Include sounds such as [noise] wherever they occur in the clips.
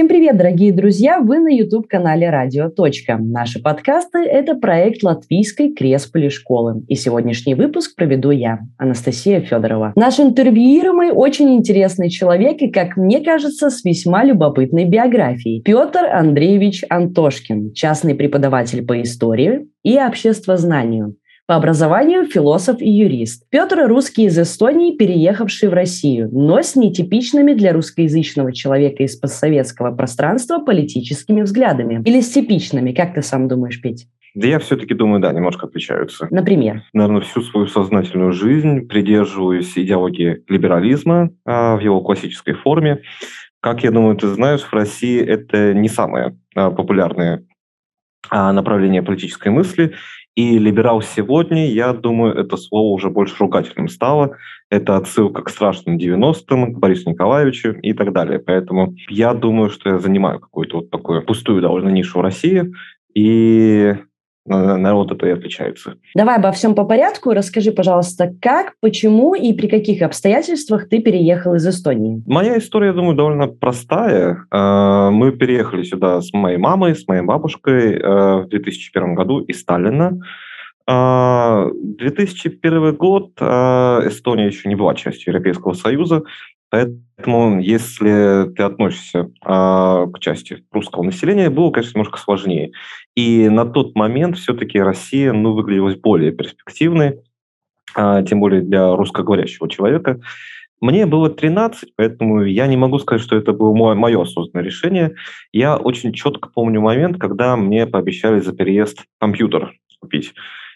Всем привет, дорогие друзья! Вы на YouTube-канале «Радио. Точка». Наши подкасты – это проект Латвийской Кресполи школы. И сегодняшний выпуск проведу я, Анастасия Федорова. Наш интервьюируемый очень интересный человек и, как мне кажется, с весьма любопытной биографией. Петр Андреевич Антошкин, частный преподаватель по истории и обществознанию, по образованию философ и юрист. Петр – русский из Эстонии, переехавший в Россию, но с нетипичными для русскоязычного человека из постсоветского пространства политическими взглядами. Или с типичными, как ты сам думаешь, Петь? Да я все-таки думаю, да, немножко отличаются. Например? Наверное, всю свою сознательную жизнь придерживаюсь идеологии либерализма а, в его классической форме. Как я думаю, ты знаешь, в России это не самое популярное а, направление политической мысли. И либерал сегодня, я думаю, это слово уже больше ругательным стало. Это отсылка к страшным 90-м, к Борису Николаевичу и так далее. Поэтому я думаю, что я занимаю какую-то вот такую пустую довольно нишу в России. И народ это и отличается. Давай обо всем по порядку. Расскажи, пожалуйста, как, почему и при каких обстоятельствах ты переехал из Эстонии? Моя история, я думаю, довольно простая. А, мы переехали сюда с моей мамой, с моей бабушкой а, в 2001 году из Сталина. 2001 год Эстония еще не была частью Европейского Союза, Поэтому, если ты относишься а, к части русского населения, было, конечно, немножко сложнее. И на тот момент все-таки Россия ну, выглядела более перспективной, а, тем более для русскоговорящего человека. Мне было 13, поэтому я не могу сказать, что это было мое, мое осознанное решение. Я очень четко помню момент, когда мне пообещали за переезд компьютер купить.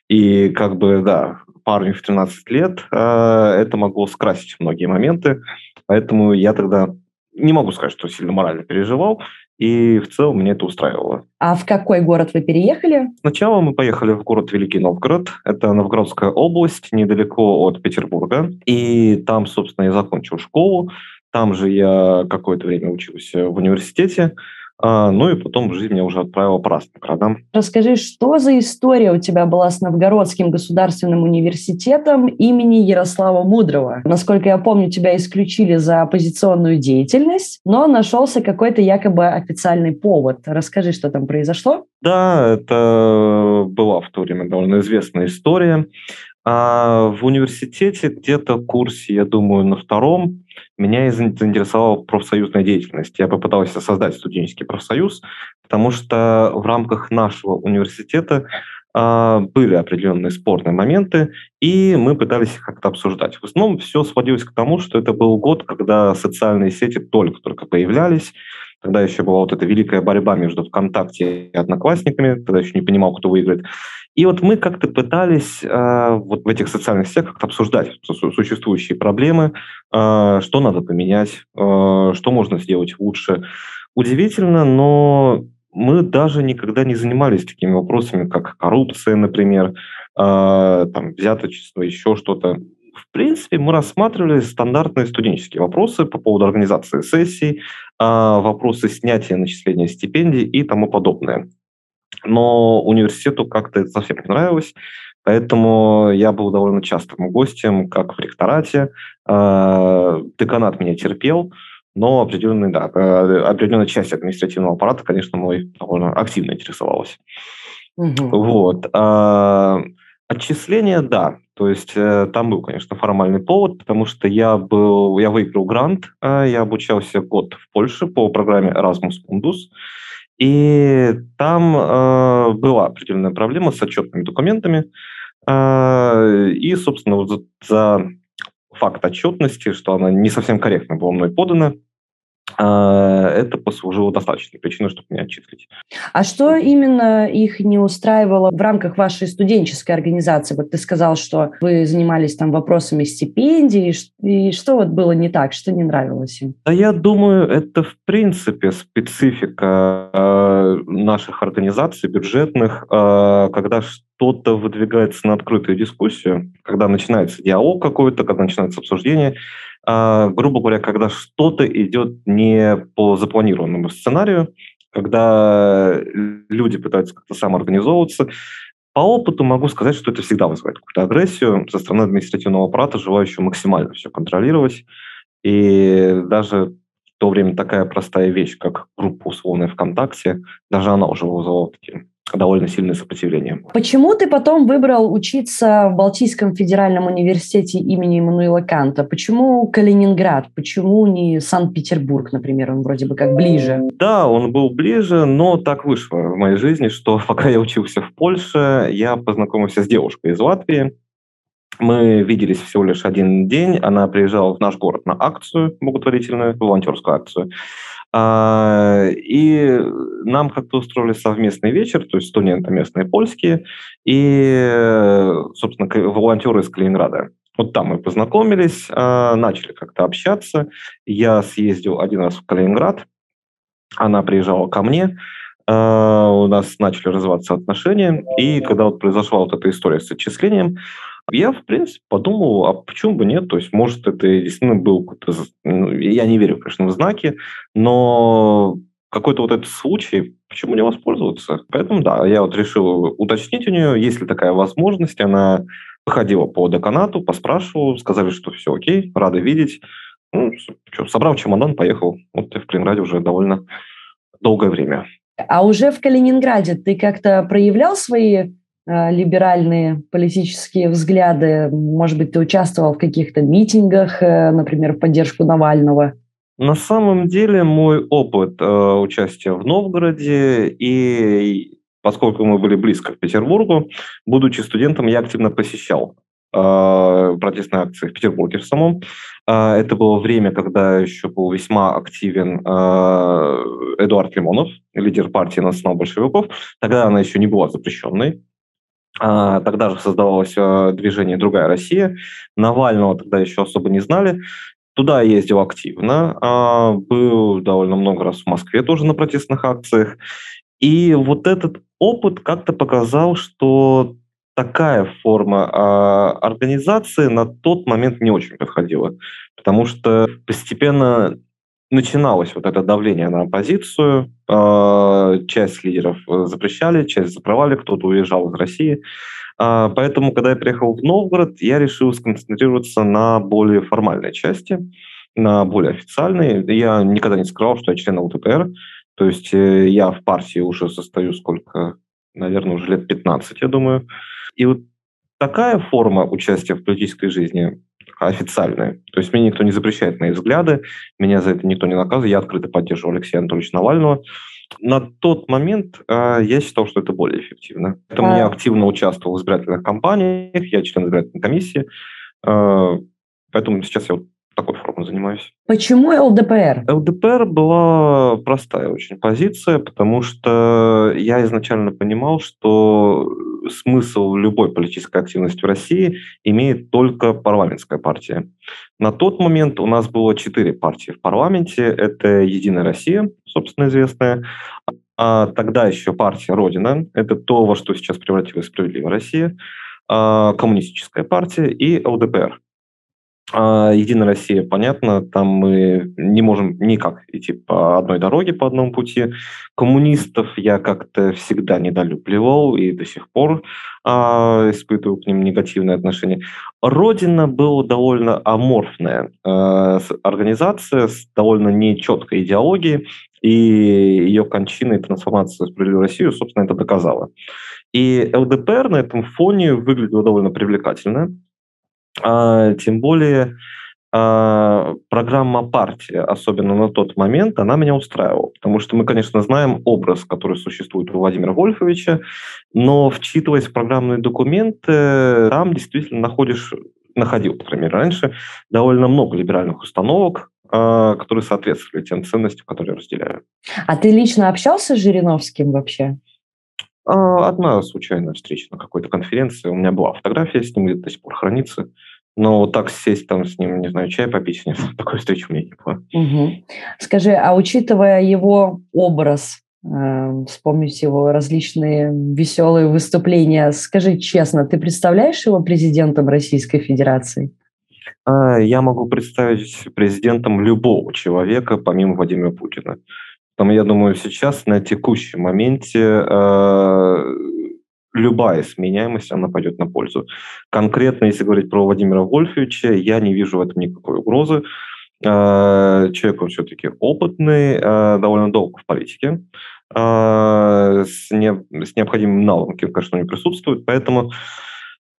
И как бы, да, парню в 13 лет э, это могло скрасить многие моменты. Поэтому я тогда не могу сказать, что сильно морально переживал, и в целом мне это устраивало. А в какой город вы переехали? Сначала мы поехали в город Великий Новгород. Это Новгородская область, недалеко от Петербурга. И там, собственно, я закончил школу. Там же я какое-то время учился в университете. А, ну и потом жизнь меня уже отправила разным городам. Расскажи, что за история у тебя была с Новгородским государственным университетом имени Ярослава Мудрого? Насколько я помню, тебя исключили за оппозиционную деятельность, но нашелся какой-то якобы официальный повод. Расскажи, что там произошло? Да, это была в то время довольно известная история. А в университете где-то курсе, я думаю, на втором меня заинтересовала профсоюзная деятельность. Я попытался создать студенческий профсоюз, потому что в рамках нашего университета э, были определенные спорные моменты, и мы пытались их как-то обсуждать. В основном все сводилось к тому, что это был год, когда социальные сети только-только появлялись, Тогда еще была вот эта великая борьба между ВКонтакте и Одноклассниками, тогда еще не понимал, кто выиграет. И вот мы как-то пытались э, вот в этих социальных сетях как-то обсуждать существующие проблемы, э, что надо поменять, э, что можно сделать лучше. Удивительно, но мы даже никогда не занимались такими вопросами, как коррупция, например, э, там, взяточество, еще что-то. В принципе, мы рассматривали стандартные студенческие вопросы по поводу организации сессий, э, вопросы снятия начисления стипендий и тому подобное но университету как-то это совсем не нравилось, поэтому я был довольно частым гостем, как в ректорате. А, деканат меня терпел, но определенный, да, э, определенная часть административного аппарата, конечно, мой довольно активно интересовалась. Угу. Вот. Отчисления, да, то есть э, там был, конечно, формальный повод, потому что я был, я выиграл грант, э, я обучался год в Польше по программе Erasmus Mundus, и там э, была определенная проблема с отчетными документами. Э, и, собственно, вот за, факт отчетности, что она не совсем корректно была мной подана, это послужило достаточной причиной, чтобы меня отчислить. А что именно их не устраивало в рамках вашей студенческой организации? Вот ты сказал, что вы занимались там вопросами стипендий, и что вот было не так, что не нравилось им? Да я думаю, это в принципе специфика э, наших организаций бюджетных, э, когда что-то выдвигается на открытую дискуссию, когда начинается диалог какой-то, когда начинается обсуждение, а, грубо говоря, когда что-то идет не по запланированному сценарию, когда люди пытаются как-то самоорганизовываться, по опыту могу сказать, что это всегда вызывает какую-то агрессию со стороны административного аппарата, желающего максимально все контролировать. И даже в то время такая простая вещь, как группа условная ВКонтакте, даже она уже вызывала такие довольно сильное сопротивление. Почему ты потом выбрал учиться в Балтийском федеральном университете имени Эммануила Канта? Почему Калининград? Почему не Санкт-Петербург, например? Он вроде бы как ближе. Да, он был ближе, но так вышло в моей жизни, что [laughs] пока я учился в Польше, я познакомился с девушкой из Латвии. Мы виделись всего лишь один день. Она приезжала в наш город на акцию благотворительную, волонтерскую акцию. А, и нам как-то устроили совместный вечер, то есть студенты местные польские и, собственно, волонтеры из Калининграда. Вот там мы познакомились, а, начали как-то общаться. Я съездил один раз в Калининград, она приезжала ко мне, а, у нас начали развиваться отношения, и когда вот произошла вот эта история с отчислением, я, в принципе, подумал, а почему бы нет? То есть, может, это действительно был какой-то... Ну, я не верю, конечно, в знаки, но какой-то вот этот случай, почему не воспользоваться? Поэтому, да, я вот решил уточнить у нее, есть ли такая возможность. Она походила по деканату, поспрашивала, сказали, что все окей, рады видеть. Ну, что, собрал чемодан, поехал. Вот я в Калининграде уже довольно долгое время. А уже в Калининграде ты как-то проявлял свои либеральные политические взгляды? Может быть, ты участвовал в каких-то митингах, э, например, в поддержку Навального? На самом деле мой опыт э, участия в Новгороде и поскольку мы были близко к Петербургу, будучи студентом, я активно посещал э, протестные акции в Петербурге в самом. Э, это было время, когда еще был весьма активен э, Эдуард Лимонов, лидер партии национал-большевиков. Тогда она еще не была запрещенной. А, тогда же создавалось а, движение «Другая Россия». Навального тогда еще особо не знали. Туда я ездил активно, а, был довольно много раз в Москве тоже на протестных акциях. И вот этот опыт как-то показал, что такая форма организации на тот момент не очень подходила, потому что постепенно начиналось вот это давление на оппозицию. А, часть лидеров э, запрещали, часть закрывали, кто-то уезжал из России. А, поэтому, когда я приехал в Новгород, я решил сконцентрироваться на более формальной части, на более официальной. Я никогда не скрывал, что я член ЛДПР. То есть э, я в партии уже состою сколько, наверное, уже лет 15, я думаю. И вот такая форма участия в политической жизни официальные. То есть мне никто не запрещает мои взгляды, меня за это никто не наказывает, я открыто поддерживаю Алексея Анатольевича Навального. На тот момент э, я считал, что это более эффективно. Поэтому а... я активно участвовал в избирательных кампаниях, я член избирательной комиссии, э, поэтому сейчас я вот такой формой занимаюсь. Почему ЛДПР? ЛДПР была простая очень позиция, потому что я изначально понимал, что смысл любой политической активности в России имеет только парламентская партия. На тот момент у нас было четыре партии в парламенте. Это «Единая Россия», собственно, известная, а тогда еще партия «Родина», это то, во что сейчас превратилась «Справедливая Россия», а коммунистическая партия и ЛДПР. А Единая Россия, понятно, там мы не можем никак идти по одной дороге, по одному пути. Коммунистов я как-то всегда недолюбливал и до сих пор а, испытываю к ним негативное отношение. Родина была довольно аморфная а, организация с довольно нечеткой идеологией, и ее кончина и трансформация в справедливую Россию, собственно, это доказала. И ЛДПР на этом фоне выглядела довольно привлекательно. А, тем более а, программа партии, особенно на тот момент, она меня устраивала. Потому что мы, конечно, знаем образ, который существует у Владимира Вольфовича, но вчитываясь в программные документы, там действительно находишь, находил, по крайней мере, раньше, довольно много либеральных установок, а, которые соответствовали тем ценностям, которые разделяю. А ты лично общался с Жириновским вообще? А, одна случайная встреча на какой-то конференции. У меня была фотография с ним, до сих пор хранится. Но так сесть там с ним, не знаю, чай попить, нет, [laughs] такой встречи у меня не было. Угу. Скажи, а учитывая его образ, э, вспомнить его различные веселые выступления, скажи честно, ты представляешь его президентом Российской Федерации? А, я могу представить президентом любого человека, помимо Владимира Путина. Там, я думаю, сейчас на текущем моменте э, любая сменяемость, она пойдет на пользу. Конкретно, если говорить про Владимира Вольфовича, я не вижу в этом никакой угрозы. человек он все-таки опытный, довольно долго в политике, с, не, с необходимым навыком, конечно, не присутствует, поэтому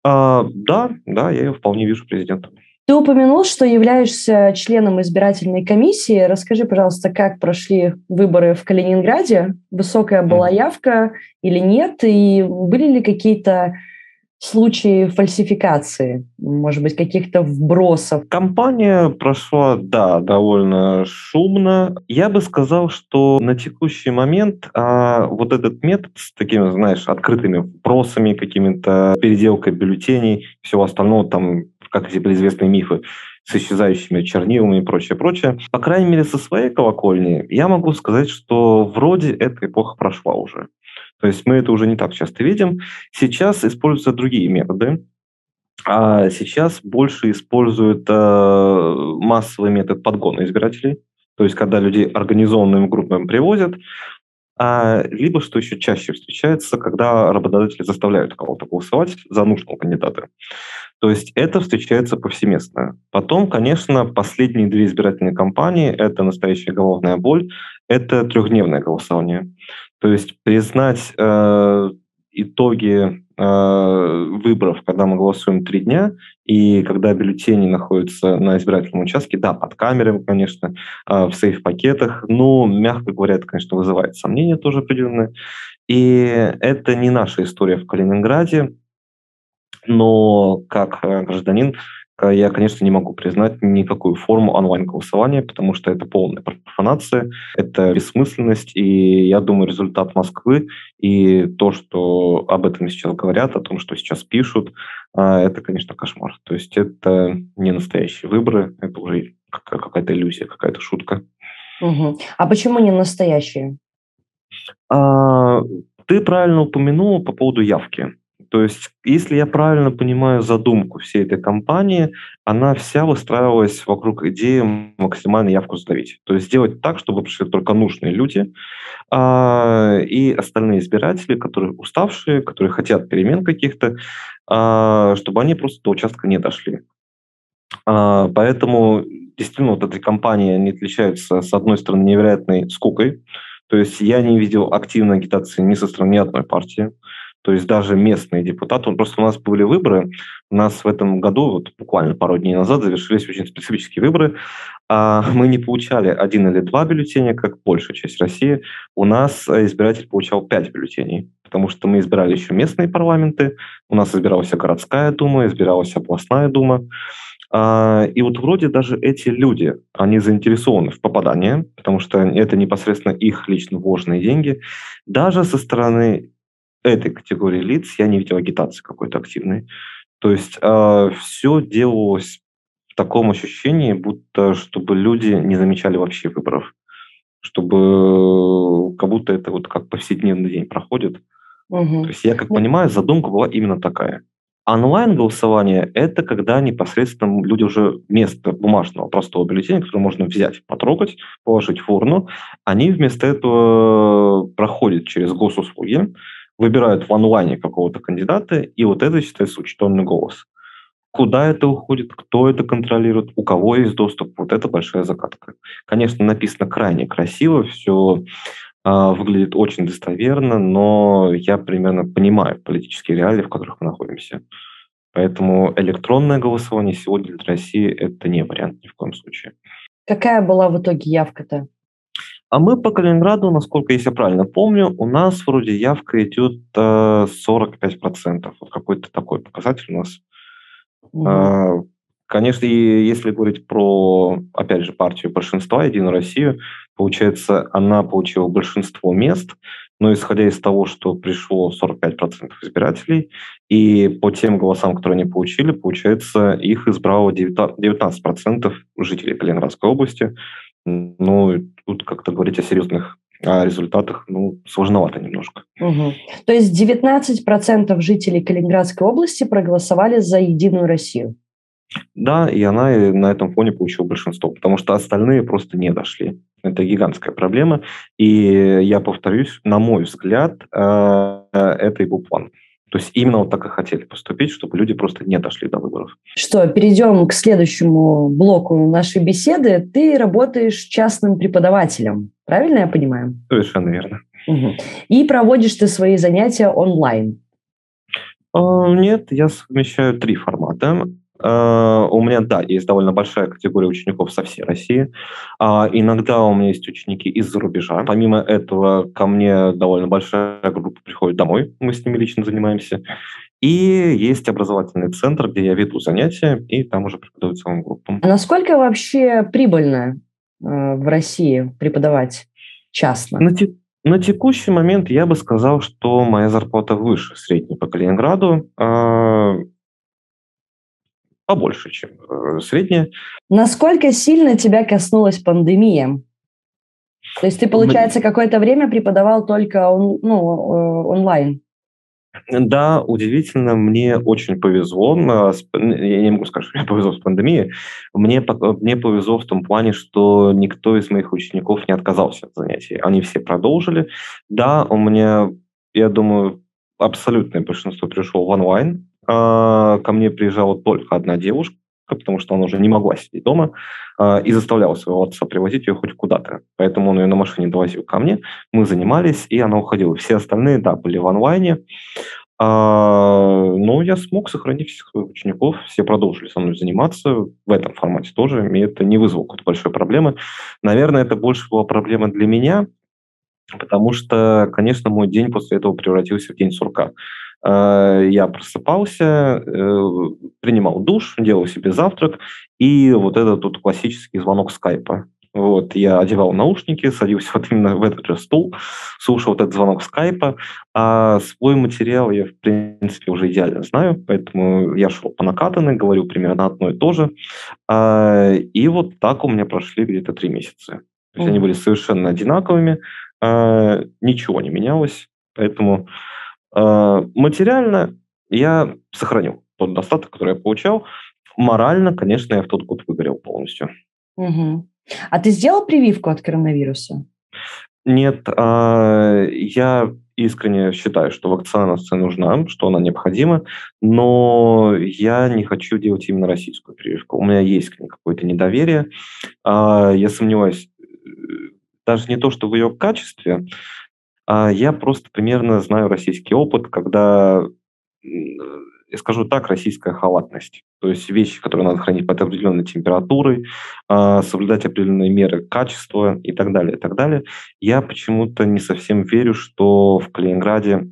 да, да, я ее вполне вижу президентом. Ты упомянул, что являешься членом избирательной комиссии. Расскажи, пожалуйста, как прошли выборы в Калининграде? Высокая была явка или нет? И были ли какие-то случаи фальсификации, может быть, каких-то вбросов? Компания прошла, да, довольно шумно. Я бы сказал, что на текущий момент а, вот этот метод с такими, знаешь, открытыми вбросами, какими-то переделкой бюллетеней, всего остального, там как эти известные мифы с исчезающими чернилами и прочее, прочее. По крайней мере, со своей колокольни я могу сказать, что вроде эта эпоха прошла уже. То есть мы это уже не так часто видим. Сейчас используются другие методы. А сейчас больше используют э, массовый метод подгона избирателей. То есть, когда людей организованными группами привозят, а, либо, что еще чаще встречается, когда работодатели заставляют кого-то голосовать за нужного кандидата. То есть это встречается повсеместно. Потом, конечно, последние две избирательные кампании – это настоящая головная боль, это трехдневное голосование. То есть признать э, итоги э, выборов, когда мы голосуем три дня, и когда бюллетени находятся на избирательном участке, да, под камерами, конечно, э, в своих пакетах, но, мягко говоря, это, конечно, вызывает сомнения тоже определенные. И это не наша история в Калининграде, но как э, гражданин я, конечно, не могу признать никакую форму онлайн-голосования, потому что это полная профанация, это бессмысленность, и я думаю, результат Москвы и то, что об этом сейчас говорят, о том, что сейчас пишут, а, это, конечно, кошмар. То есть это не настоящие выборы, это уже какая-то иллюзия, какая-то шутка. Угу. А почему не настоящие? А, ты правильно упомянул по поводу явки. То есть, если я правильно понимаю задумку всей этой кампании, она вся выстраивалась вокруг идеи максимально явку сдавить. То есть сделать так, чтобы пришли только нужные люди, а, и остальные избиратели, которые уставшие, которые хотят перемен каких-то, а, чтобы они просто до участка не дошли. А, поэтому действительно вот эта кампания не отличается, с одной стороны, невероятной скукой, то есть я не видел активной агитации ни со стороны ни одной партии. То есть даже местные депутаты, просто у нас были выборы, у нас в этом году, вот буквально пару дней назад, завершились очень специфические выборы. А мы не получали один или два бюллетеня, как большая часть России. У нас избиратель получал пять бюллетеней, потому что мы избирали еще местные парламенты, у нас избиралась городская дума, избиралась областная дума. А, и вот вроде даже эти люди, они заинтересованы в попадании, потому что это непосредственно их лично вложенные деньги. Даже со стороны этой категории лиц я не видел агитации какой-то активной. То есть э, а, все делалось в таком ощущении, будто чтобы люди не замечали вообще выборов, чтобы как будто это вот как повседневный день проходит. Угу. То есть я как понимаю, задумка была именно такая. Онлайн-голосование – это когда непосредственно люди уже вместо бумажного простого бюллетеня, который можно взять, потрогать, положить в урну, они вместо этого проходят через госуслуги, выбирают в онлайне какого-то кандидата, и вот это считается учтенный голос. Куда это уходит, кто это контролирует, у кого есть доступ, вот это большая загадка. Конечно, написано крайне красиво, все э, а, выглядит очень достоверно, но я примерно понимаю политические реалии, в которых мы находимся. Поэтому электронное голосование сегодня для России это не вариант ни в коем случае. Какая была в итоге явка-то? А мы по Калининграду, насколько если я правильно помню, у нас вроде явка идет э, 45%. Вот какой-то такой показатель у нас. Э, конечно, если говорить про, опять же, партию большинства, Единую Россию, получается, она получила большинство мест, но исходя из того, что пришло 45% избирателей, и по тем голосам, которые они получили, получается, их избрало 19% жителей Калининградской области, ну, тут как-то говорить о серьезных о результатах, ну, сложновато немножко. Угу. То есть 19% жителей Калининградской области проголосовали за «Единую Россию». Да, и она на этом фоне получила большинство, потому что остальные просто не дошли. Это гигантская проблема. И я повторюсь, на мой взгляд, э, это был план. То есть именно вот так и хотели поступить, чтобы люди просто не дошли до выборов. Что, перейдем к следующему блоку нашей беседы. Ты работаешь частным преподавателем, правильно я понимаю? Совершенно верно. Угу. И проводишь ты свои занятия онлайн. А, нет, я совмещаю три формата. А, у меня, да, есть довольно большая категория учеников со всей России. А, иногда у меня есть ученики из-за рубежа. Помимо этого, ко мне довольно большая группа приходит домой, мы с ними лично занимаемся. И есть образовательный центр, где я веду занятия, и там уже преподаю целым группам. А насколько вообще прибыльно в России преподавать частно? На, те, на текущий момент я бы сказал, что моя зарплата выше средней по Калининграду побольше, чем э, средняя. Насколько сильно тебя коснулась пандемия? То есть ты, получается, какое-то время преподавал только он, ну, э, онлайн? Да, удивительно, мне очень повезло. Я не могу сказать, что мне повезло с пандемией. Мне, мне повезло в том плане, что никто из моих учеников не отказался от занятий. Они все продолжили. Да, у меня, я думаю, абсолютное большинство пришло в онлайн. А, ко мне приезжала только одна девушка, потому что она уже не могла сидеть дома, а, и заставляла своего отца привозить ее хоть куда-то. Поэтому он ее на машине довозил ко мне, мы занимались, и она уходила. Все остальные, да, были в онлайне. А, но я смог сохранить всех своих учеников, все продолжили со мной заниматься в этом формате тоже, и это не вызвало какой-то большой проблемы. Наверное, это больше была проблема для меня, потому что, конечно, мой день после этого превратился в день сурка. Э, я просыпался, э, принимал душ, делал себе завтрак, и вот этот тут классический звонок скайпа. Вот, я одевал наушники, садился [laughs] вот именно в этот же стул, слушал вот этот звонок скайпа, а свой материал я, в принципе, уже идеально знаю, поэтому я шел по накатанной, говорю примерно одно и то же. А, и вот так у меня прошли где-то три месяца. То есть mm-hmm. они были совершенно одинаковыми, а, ничего не менялось, поэтому материально я сохранил тот достаток, который я получал. Морально, конечно, я в тот год выгорел полностью. Угу. А ты сделал прививку от коронавируса? Нет, а, я искренне считаю, что вакцинация нужна, что она необходима, но я не хочу делать именно российскую прививку. У меня есть к ней какое-то недоверие. А, я сомневаюсь э, даже не то, что в ее качестве, я просто примерно знаю российский опыт, когда, я скажу так, российская халатность. То есть вещи, которые надо хранить под определенной температурой, а, соблюдать определенные меры качества и так далее, и так далее. Я почему-то не совсем верю, что в Калининграде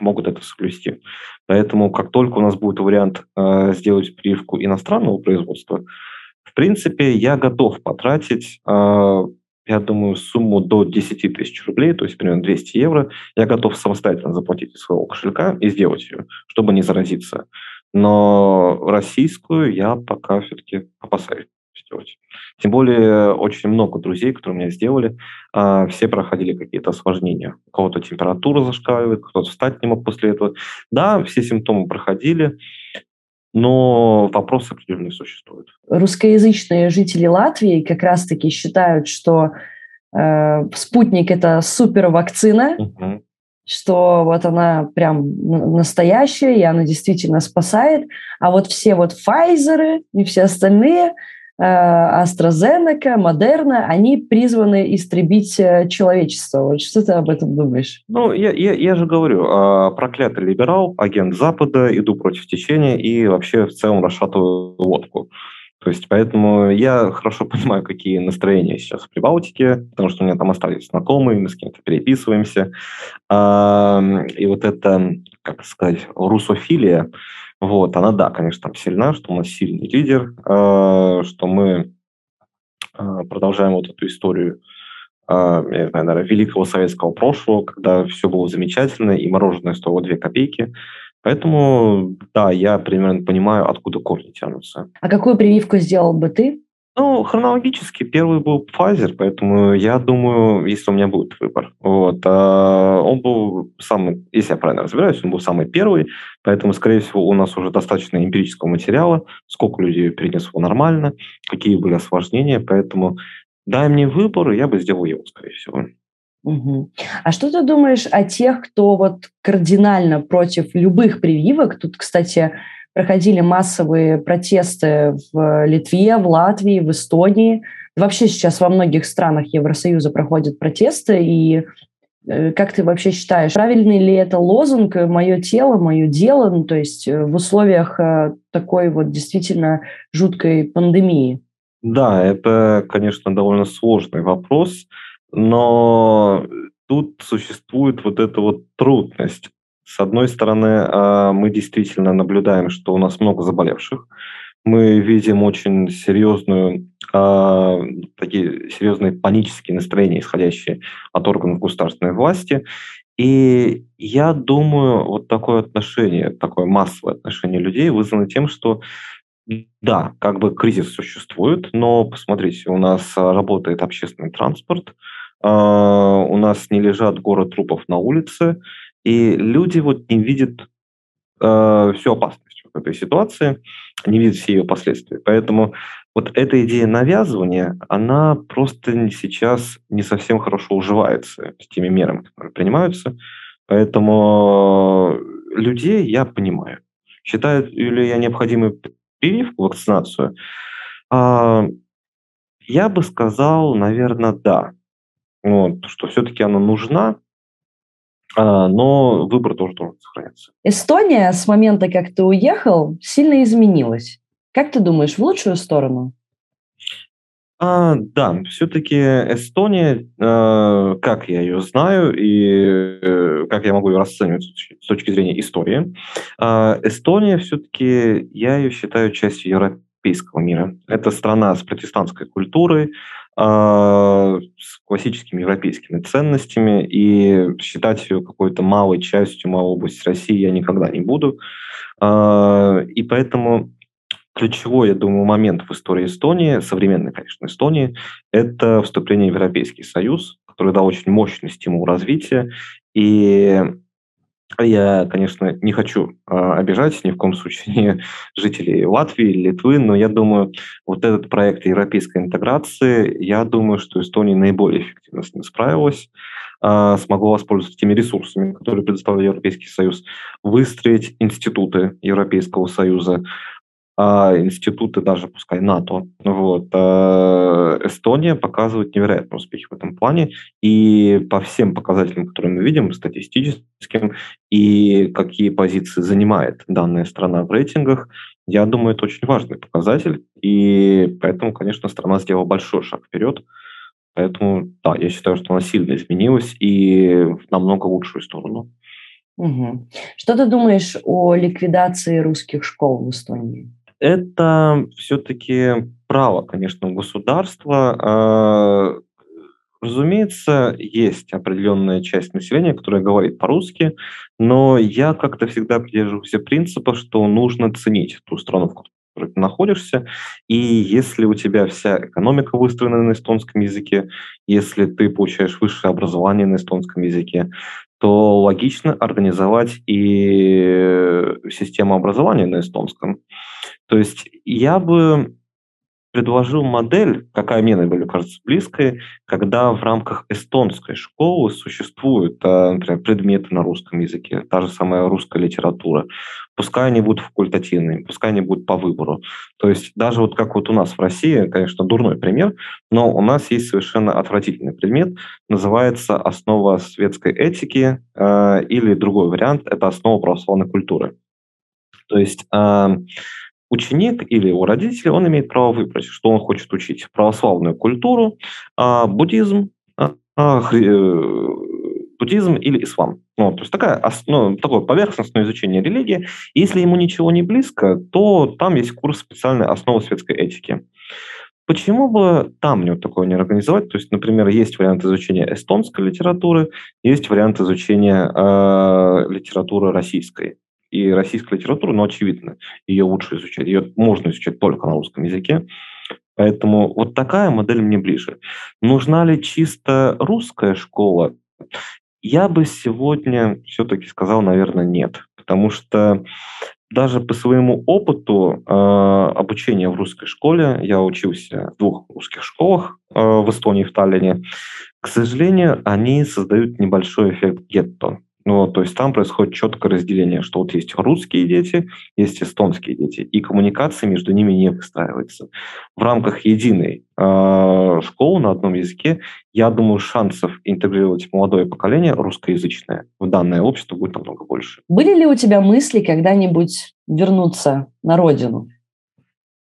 могут это соблюсти. Поэтому как только у нас будет вариант э, сделать прививку иностранного производства, в принципе, я готов потратить э, я думаю, сумму до 10 тысяч рублей, то есть примерно 200 евро, я готов самостоятельно заплатить из своего кошелька и сделать ее, чтобы не заразиться. Но российскую я пока все-таки опасаюсь сделать. Тем более очень много друзей, которые меня сделали, а, все проходили какие-то осложнения. У кого-то температура зашкаливает, кто-то встать не мог после этого. Да, все симптомы проходили, но вопрос определенный существует. Русскоязычные жители Латвии как раз-таки считают, что э, спутник это супер вакцина, угу. что вот она прям настоящая, и она действительно спасает, а вот все вот Pfizer и все остальные AstraZeneca, Moderna, они призваны истребить э, человечество. Вот что ты об этом думаешь? Ну, я, я, я же говорю, а, проклятый либерал, агент Запада, иду против течения и вообще в целом расшатываю водку. То есть, поэтому я хорошо [laughs] понимаю, какие настроения сейчас в Прибалтике, потому что у меня там остались знакомые, мы с кем-то переписываемся. И вот это, как сказать, русофилия, вот, она, да, конечно, там сильна, что у нас сильный лидер, э, что мы э, продолжаем вот эту историю, э, я знаю, наверное, великого советского прошлого, когда все было замечательно, и мороженое стоило 2 копейки. Поэтому, да, я примерно понимаю, откуда корни тянутся. А какую прививку сделал бы ты? Ну, хронологически первый был Pfizer, поэтому я думаю, если у меня будет выбор. Вот. А он был самый, если я правильно разбираюсь, он был самый первый, поэтому, скорее всего, у нас уже достаточно эмпирического материала, сколько людей перенесло нормально, какие были осложнения, поэтому дай мне выбор, и я бы сделал его, скорее всего. Угу. А что ты думаешь о тех, кто вот кардинально против любых прививок? Тут, кстати, проходили массовые протесты в Литве, в Латвии, в Эстонии. Вообще сейчас во многих странах Евросоюза проходят протесты, и э, как ты вообще считаешь, правильный ли это лозунг «мое тело, мое дело», ну, то есть э, в условиях э, такой вот действительно жуткой пандемии? Да, это, конечно, довольно сложный вопрос, но тут существует вот эта вот трудность. С одной стороны, а, мы действительно наблюдаем, что у нас много заболевших. Мы видим очень серьезную, а, такие серьезные панические настроения, исходящие от органов государственной власти. И я думаю, вот такое отношение, такое массовое отношение людей вызвано тем, что да, как бы кризис существует, но посмотрите, у нас работает общественный транспорт, а, у нас не лежат горы трупов на улице, и люди вот не видят э, всю опасность в этой ситуации, не видят все ее последствия. Поэтому вот эта идея навязывания, она просто сейчас не совсем хорошо уживается с теми мерами, которые принимаются. Поэтому людей я понимаю. Считаю ли я необходимой прививку, вакцинацию? А, я бы сказал, наверное, да. Вот, что все-таки она нужна, но выбор тоже должен сохраняться. Эстония с момента, как ты уехал, сильно изменилась. Как ты думаешь, в лучшую сторону? А, да, все-таки Эстония, э, как я ее знаю и э, как я могу ее расценивать с точки зрения истории, э, Эстония все-таки, я ее считаю частью европейского мира. Это страна с протестантской культурой, а, с классическими европейскими ценностями, и считать ее какой-то малой частью, малой области России я никогда не буду. А, и поэтому ключевой, я думаю, момент в истории Эстонии, современной, конечно, Эстонии, это вступление в Европейский Союз, который дал очень мощный стимул развития. И я, конечно, не хочу э, обижать ни в коем случае [laughs] жителей Латвии Литвы, но я думаю, вот этот проект европейской интеграции, я думаю, что Эстония наиболее эффективно с ним справилась, э, смогла воспользоваться теми ресурсами, которые предоставляет Европейский Союз, выстроить институты Европейского Союза, а, институты даже, пускай НАТО. Вот. А, Эстония показывает невероятные успехи в этом плане, и по всем показателям, которые мы видим, статистическим, и какие позиции занимает данная страна в рейтингах, я думаю, это очень важный показатель, и поэтому, конечно, страна сделала большой шаг вперед. Поэтому, да, я считаю, что она сильно изменилась и в намного лучшую сторону. Угу. Что ты думаешь о ликвидации русских школ в Эстонии? Это все-таки право, конечно, государства. А, разумеется, есть определенная часть населения, которая говорит по-русски, но я как-то всегда придерживаюсь принципа, что нужно ценить ту страну, в которой ты находишься, и если у тебя вся экономика выстроена на эстонском языке, если ты получаешь высшее образование на эстонском языке, то логично организовать и систему образования на эстонском. То есть я бы предложил модель, какая мне наиболее кажется близкой, когда в рамках эстонской школы существуют, э, например, предметы на русском языке, та же самая русская литература. Пускай они будут факультативными, пускай они будут по выбору. То есть даже вот как вот у нас в России, конечно, дурной пример, но у нас есть совершенно отвратительный предмет, называется «Основа светской этики» э, или другой вариант – это «Основа православной культуры». То есть э, ученик или его родители, он имеет право выбрать, что он хочет учить. Православную культуру, а, буддизм, а, а, э, буддизм или ислам. Ну, то есть такая, ну, такое поверхностное изучение религии. Если ему ничего не близко, то там есть курс специальной основы светской этики. Почему бы там не вот такое не организовать? То есть, например, есть вариант изучения эстонской литературы, есть вариант изучения э, литературы российской и российская литература, ну, очевидно, ее лучше изучать. Ее можно изучать только на русском языке. Поэтому вот такая модель мне ближе. Нужна ли чисто русская школа? Я бы сегодня все-таки сказал, наверное, нет. Потому что даже по своему опыту э, обучения в русской школе, я учился в двух русских школах э, в Эстонии, в Таллине, К сожалению, они создают небольшой эффект гетто. Ну, то есть там происходит четкое разделение, что вот есть русские дети, есть эстонские дети, и коммуникация между ними не выстраивается. В рамках единой э, школы на одном языке, я думаю, шансов интегрировать молодое поколение русскоязычное в данное общество будет намного больше. Были ли у тебя мысли когда-нибудь вернуться на родину?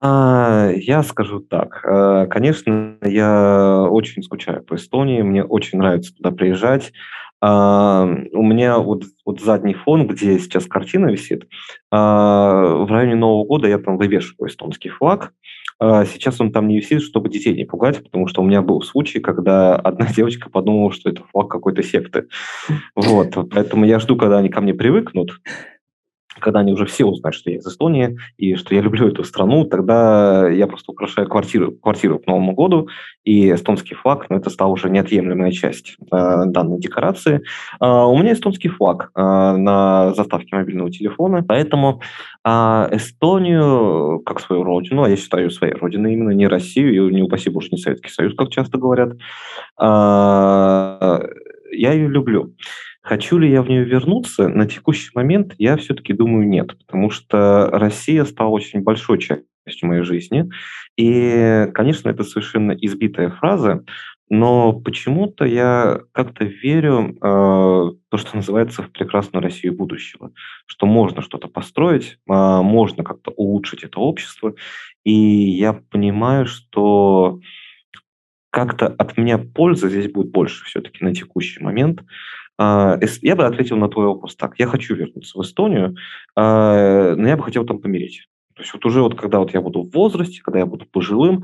А, я скажу так. Э, конечно, я очень скучаю по Эстонии, мне очень нравится туда приезжать. А, у меня вот, вот задний фон, где сейчас картина висит, а, в районе Нового года я там вывешиваю эстонский флаг. Сейчас он там не висит, чтобы детей не пугать, потому что у меня был случай, когда одна [laughs] девочка подумала, что это флаг какой-то секты. Вот, поэтому я жду, когда они ко мне привыкнут когда они уже все узнают, что я из Эстонии и что я люблю эту страну, тогда я просто украшаю квартиру, квартиру к Новому году, и эстонский флаг, ну, это стала уже неотъемлемая часть э, данной декорации. Э, у меня эстонский флаг э, на заставке мобильного телефона, поэтому э, Эстонию, как свою родину, а я считаю своей родиной именно, не Россию, и не упаси боже, не Советский Союз, как часто говорят, э, я ее люблю. Хочу ли я в нее вернуться? На текущий момент я все-таки думаю нет, потому что Россия стала очень большой частью моей жизни. И, конечно, это совершенно избитая фраза, но почему-то я как-то верю э, то, что называется в прекрасную Россию будущего, что можно что-то построить, э, можно как-то улучшить это общество, и я понимаю, что как-то от меня пользы здесь будет больше все-таки на текущий момент, я бы ответил на твой вопрос так. Я хочу вернуться в Эстонию, а, но я бы хотел там помереть. То есть вот уже вот когда вот я буду в возрасте, когда я буду пожилым,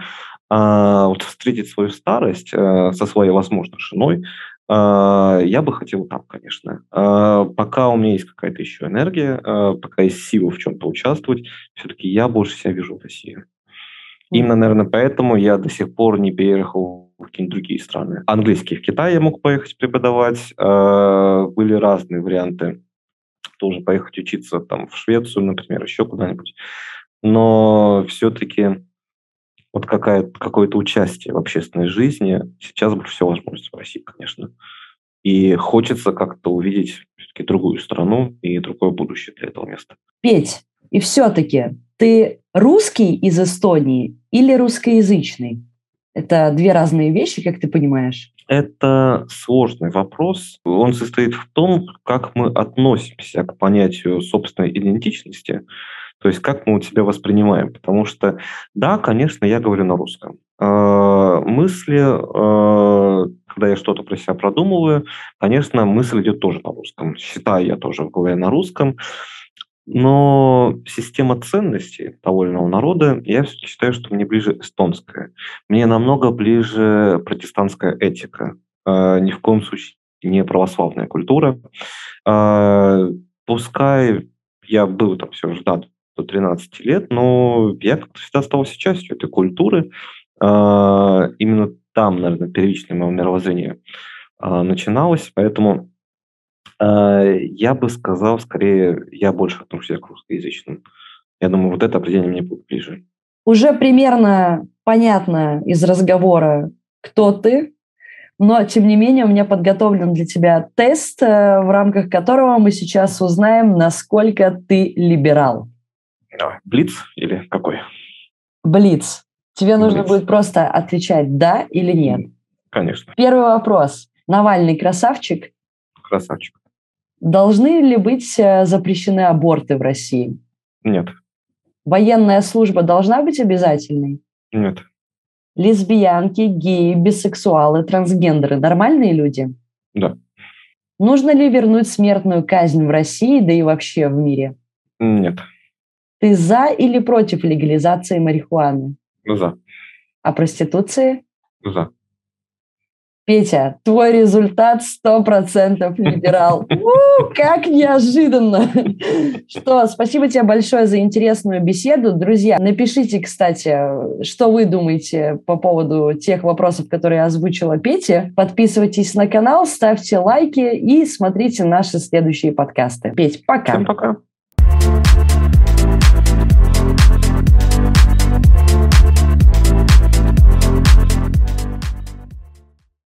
а, вот встретить свою старость со своей, возможно, женой, я бы хотел там, конечно. Пока у меня есть какая-то еще энергия, пока есть сила в чем-то участвовать, все-таки я больше себя вижу в России. Именно, наверное, поэтому я до сих пор не переехал какие-нибудь другие страны. Английский в Китай я мог поехать преподавать. Э, были разные варианты. Тоже поехать учиться там в Швецию, например, еще куда-нибудь. Но все-таки вот какое-то участие в общественной жизни сейчас больше всего возможность в России, конечно. И хочется как-то увидеть все-таки другую страну и другое будущее для этого места. Петь, и все-таки ты русский из Эстонии или русскоязычный? Это две разные вещи, как ты понимаешь? Это сложный вопрос. Он состоит в том, как мы относимся к понятию собственной идентичности, то есть как мы у себя воспринимаем. Потому что, да, конечно, я говорю на русском. Э, мысли, э, когда я что-то про себя продумываю, конечно, мысль идет тоже на русском. Считаю я тоже голове на русском. Но система ценностей иного народа, я считаю, что мне ближе эстонская. Мне намного ближе протестантская этика. Э, ни в коем случае не православная культура. Э, пускай я был там все же, да, до 13 лет, но я как-то всегда оставался частью этой культуры. Э, именно там, наверное, первичное мое мировоззрение начиналось, поэтому Э, я бы сказал, скорее, я больше отношусь к русскоязычным. Я думаю, вот это определение мне будет ближе. Уже примерно понятно из разговора, кто ты, но, тем не менее, у меня подготовлен для тебя тест, э, в рамках которого мы сейчас узнаем, насколько ты либерал. Блиц или какой? Блиц. Тебе Блиц. нужно будет просто отвечать «да» или «нет». Конечно. Первый вопрос. Навальный красавчик? Красавчик. Должны ли быть э, запрещены аборты в России? Нет. Военная служба должна быть обязательной? Нет. Лесбиянки, геи, бисексуалы, трансгендеры – нормальные люди? Да. Нужно ли вернуть смертную казнь в России, да и вообще в мире? Нет. Ты за или против легализации марихуаны? За. А проституции? За. Петя, твой результат 100% либерал. [laughs] У, как неожиданно! Что, спасибо тебе большое за интересную беседу. Друзья, напишите, кстати, что вы думаете по поводу тех вопросов, которые озвучила Петя. Подписывайтесь на канал, ставьте лайки и смотрите наши следующие подкасты. Петь, пока. Всем пока.